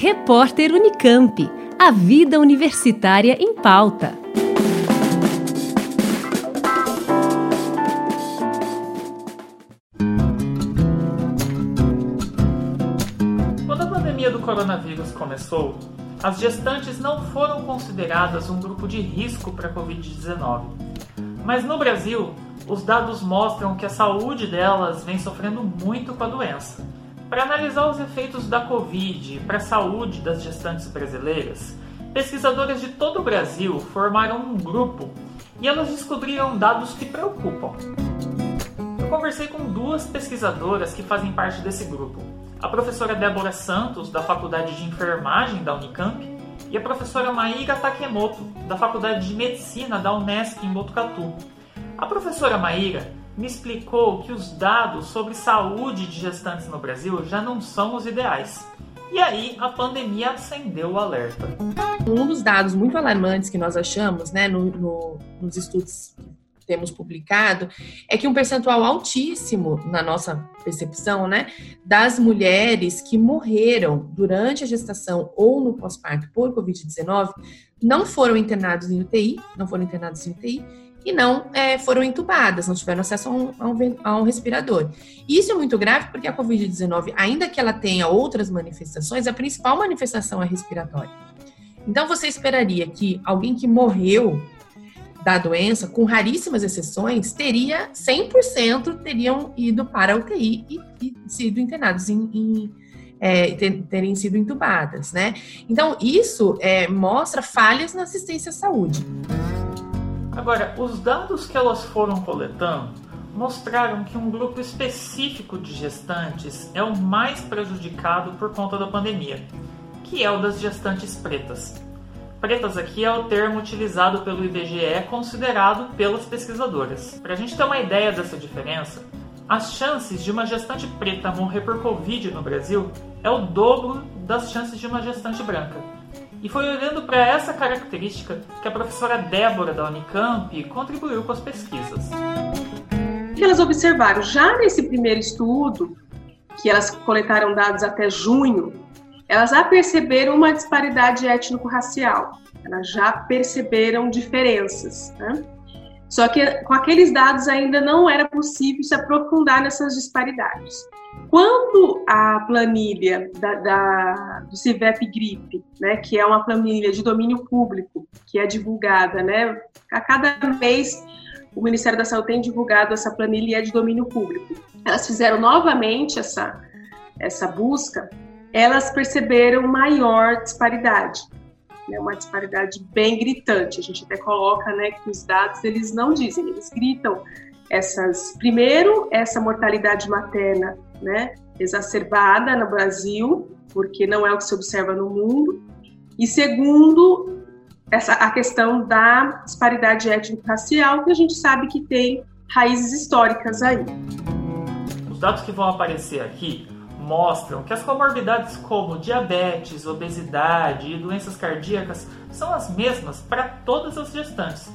Repórter Unicamp. A vida universitária em pauta. Quando a pandemia do coronavírus começou, as gestantes não foram consideradas um grupo de risco para a Covid-19. Mas no Brasil, os dados mostram que a saúde delas vem sofrendo muito com a doença. Para analisar os efeitos da Covid para a saúde das gestantes brasileiras, pesquisadoras de todo o Brasil formaram um grupo e elas descobriram dados que preocupam. Eu conversei com duas pesquisadoras que fazem parte desse grupo: a professora Débora Santos, da Faculdade de Enfermagem da Unicamp, e a professora Maíra Takemoto, da Faculdade de Medicina da Unesp em Botucatu. A professora Maíra me explicou que os dados sobre saúde de gestantes no Brasil já não são os ideais. E aí a pandemia acendeu o alerta. Um dos dados muito alarmantes que nós achamos, né, no, no, nos estudos que temos publicado, é que um percentual altíssimo, na nossa percepção, né, das mulheres que morreram durante a gestação ou no pós-parto por Covid-19 não foram internados em UTI, não foram internados em UTI, e não é, foram entubadas, não tiveram acesso a um, a, um, a um, respirador. Isso é muito grave porque a Covid-19, ainda que ela tenha outras manifestações, a principal manifestação é respiratória. Então, você esperaria que alguém que morreu da doença, com raríssimas exceções, teria 100% teriam ido para a UTI e, e sido internados em, em é, ter, terem sido entubadas, né? Então, isso é, mostra falhas na assistência à saúde. Agora, os dados que elas foram coletando mostraram que um grupo específico de gestantes é o mais prejudicado por conta da pandemia, que é o das gestantes pretas. Pretas aqui é o termo utilizado pelo IBGE considerado pelas pesquisadoras. Para a gente ter uma ideia dessa diferença, as chances de uma gestante preta morrer por Covid no Brasil é o dobro das chances de uma gestante branca. E foi olhando para essa característica que a professora Débora da Unicamp contribuiu com as pesquisas. Elas observaram? Já nesse primeiro estudo, que elas coletaram dados até junho, elas já perceberam uma disparidade étnico-racial. Elas já perceberam diferenças. Né? Só que com aqueles dados ainda não era possível se aprofundar nessas disparidades. Quando a planilha da, da, do CIVEP GRIP, né, que é uma planilha de domínio público, que é divulgada, né, a cada mês o Ministério da Saúde tem divulgado essa planilha e é de domínio público. Elas fizeram novamente essa, essa busca, elas perceberam maior disparidade, né, uma disparidade bem gritante. A gente até coloca né, que os dados eles não dizem, eles gritam essas. Primeiro, essa mortalidade materna né, exacerbada no Brasil, porque não é o que se observa no mundo. E segundo, essa, a questão da disparidade étnico-racial, que a gente sabe que tem raízes históricas aí. Os dados que vão aparecer aqui mostram que as comorbidades como diabetes, obesidade e doenças cardíacas são as mesmas para todas as gestantes.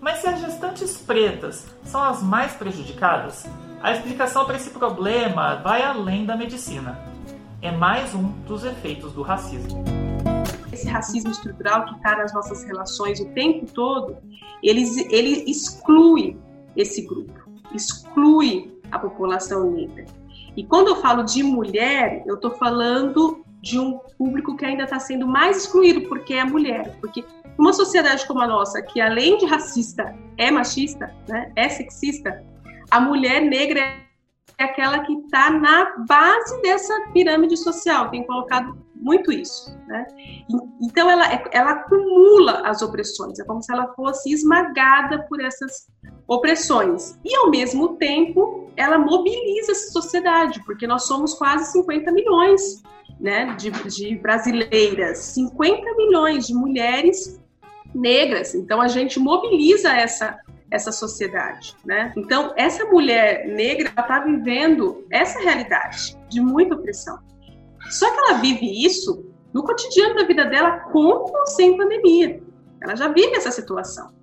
Mas se as gestantes pretas são as mais prejudicadas, a explicação para esse problema vai além da medicina. É mais um dos efeitos do racismo. Esse racismo estrutural que está nas nossas relações o tempo todo, ele, ele exclui esse grupo, exclui a população negra. E quando eu falo de mulher, eu estou falando de um público que ainda está sendo mais excluído, porque é mulher. Porque uma sociedade como a nossa, que além de racista, é machista, né, é sexista, a mulher negra é aquela que está na base dessa pirâmide social, tem colocado muito isso. Né? Então, ela, ela acumula as opressões, é como se ela fosse esmagada por essas opressões. E, ao mesmo tempo, ela mobiliza essa sociedade, porque nós somos quase 50 milhões né, de, de brasileiras, 50 milhões de mulheres negras. Então, a gente mobiliza essa essa sociedade, né? Então, essa mulher negra está vivendo essa realidade de muita opressão. Só que ela vive isso no cotidiano da vida dela com ou sem pandemia. Ela já vive essa situação.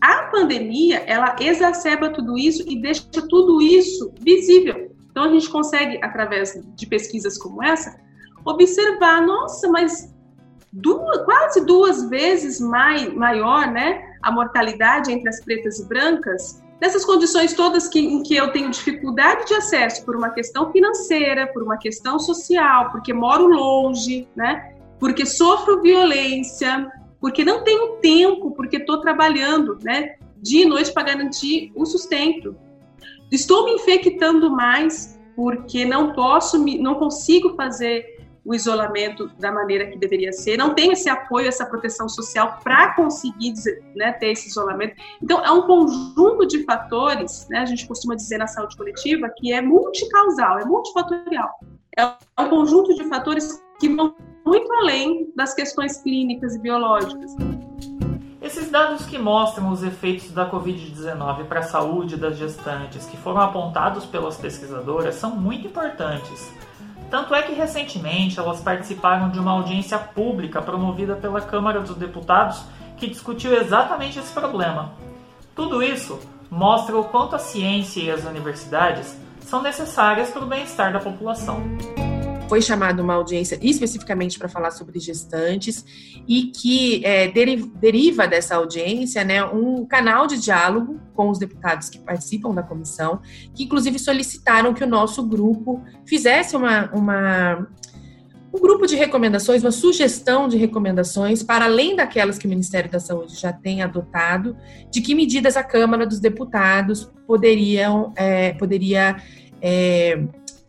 A pandemia, ela exacerba tudo isso e deixa tudo isso visível. Então, a gente consegue, através de pesquisas como essa, observar, nossa, mas duas, quase duas vezes mai, maior, né, a mortalidade entre as pretas e brancas, nessas condições todas que, em que eu tenho dificuldade de acesso por uma questão financeira, por uma questão social, porque moro longe, né, porque sofro violência, porque não tenho tempo, porque estou trabalhando, né, dia e noite para garantir o sustento. Estou me infectando mais porque não posso, não consigo fazer o isolamento da maneira que deveria ser, não tem esse apoio, essa proteção social para conseguir né, ter esse isolamento. Então, é um conjunto de fatores, né, a gente costuma dizer na saúde coletiva, que é multicausal, é multifatorial. É um conjunto de fatores que vão muito além das questões clínicas e biológicas. Esses dados que mostram os efeitos da Covid-19 para a saúde das gestantes, que foram apontados pelas pesquisadoras, são muito importantes. Tanto é que recentemente elas participaram de uma audiência pública promovida pela Câmara dos Deputados que discutiu exatamente esse problema. Tudo isso mostra o quanto a ciência e as universidades são necessárias para o bem-estar da população foi chamada uma audiência especificamente para falar sobre gestantes e que é, deriva dessa audiência né, um canal de diálogo com os deputados que participam da comissão, que inclusive solicitaram que o nosso grupo fizesse uma, uma um grupo de recomendações, uma sugestão de recomendações, para além daquelas que o Ministério da Saúde já tem adotado, de que medidas a Câmara dos Deputados poderiam, é, poderia é,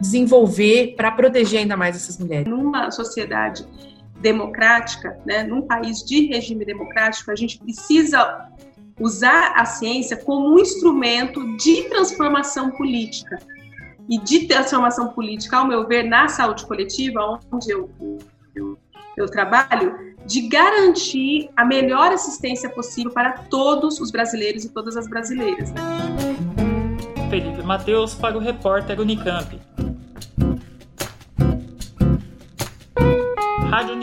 desenvolver para proteger ainda mais essas mulheres? Numa sociedade democrática, né, num país de regime democrático, a gente precisa usar a ciência como um instrumento de transformação política. E de transformação política, ao meu ver, na saúde coletiva, onde eu, eu, eu trabalho, de garantir a melhor assistência possível para todos os brasileiros e todas as brasileiras. Felipe Mateus para o repórter Unicamp.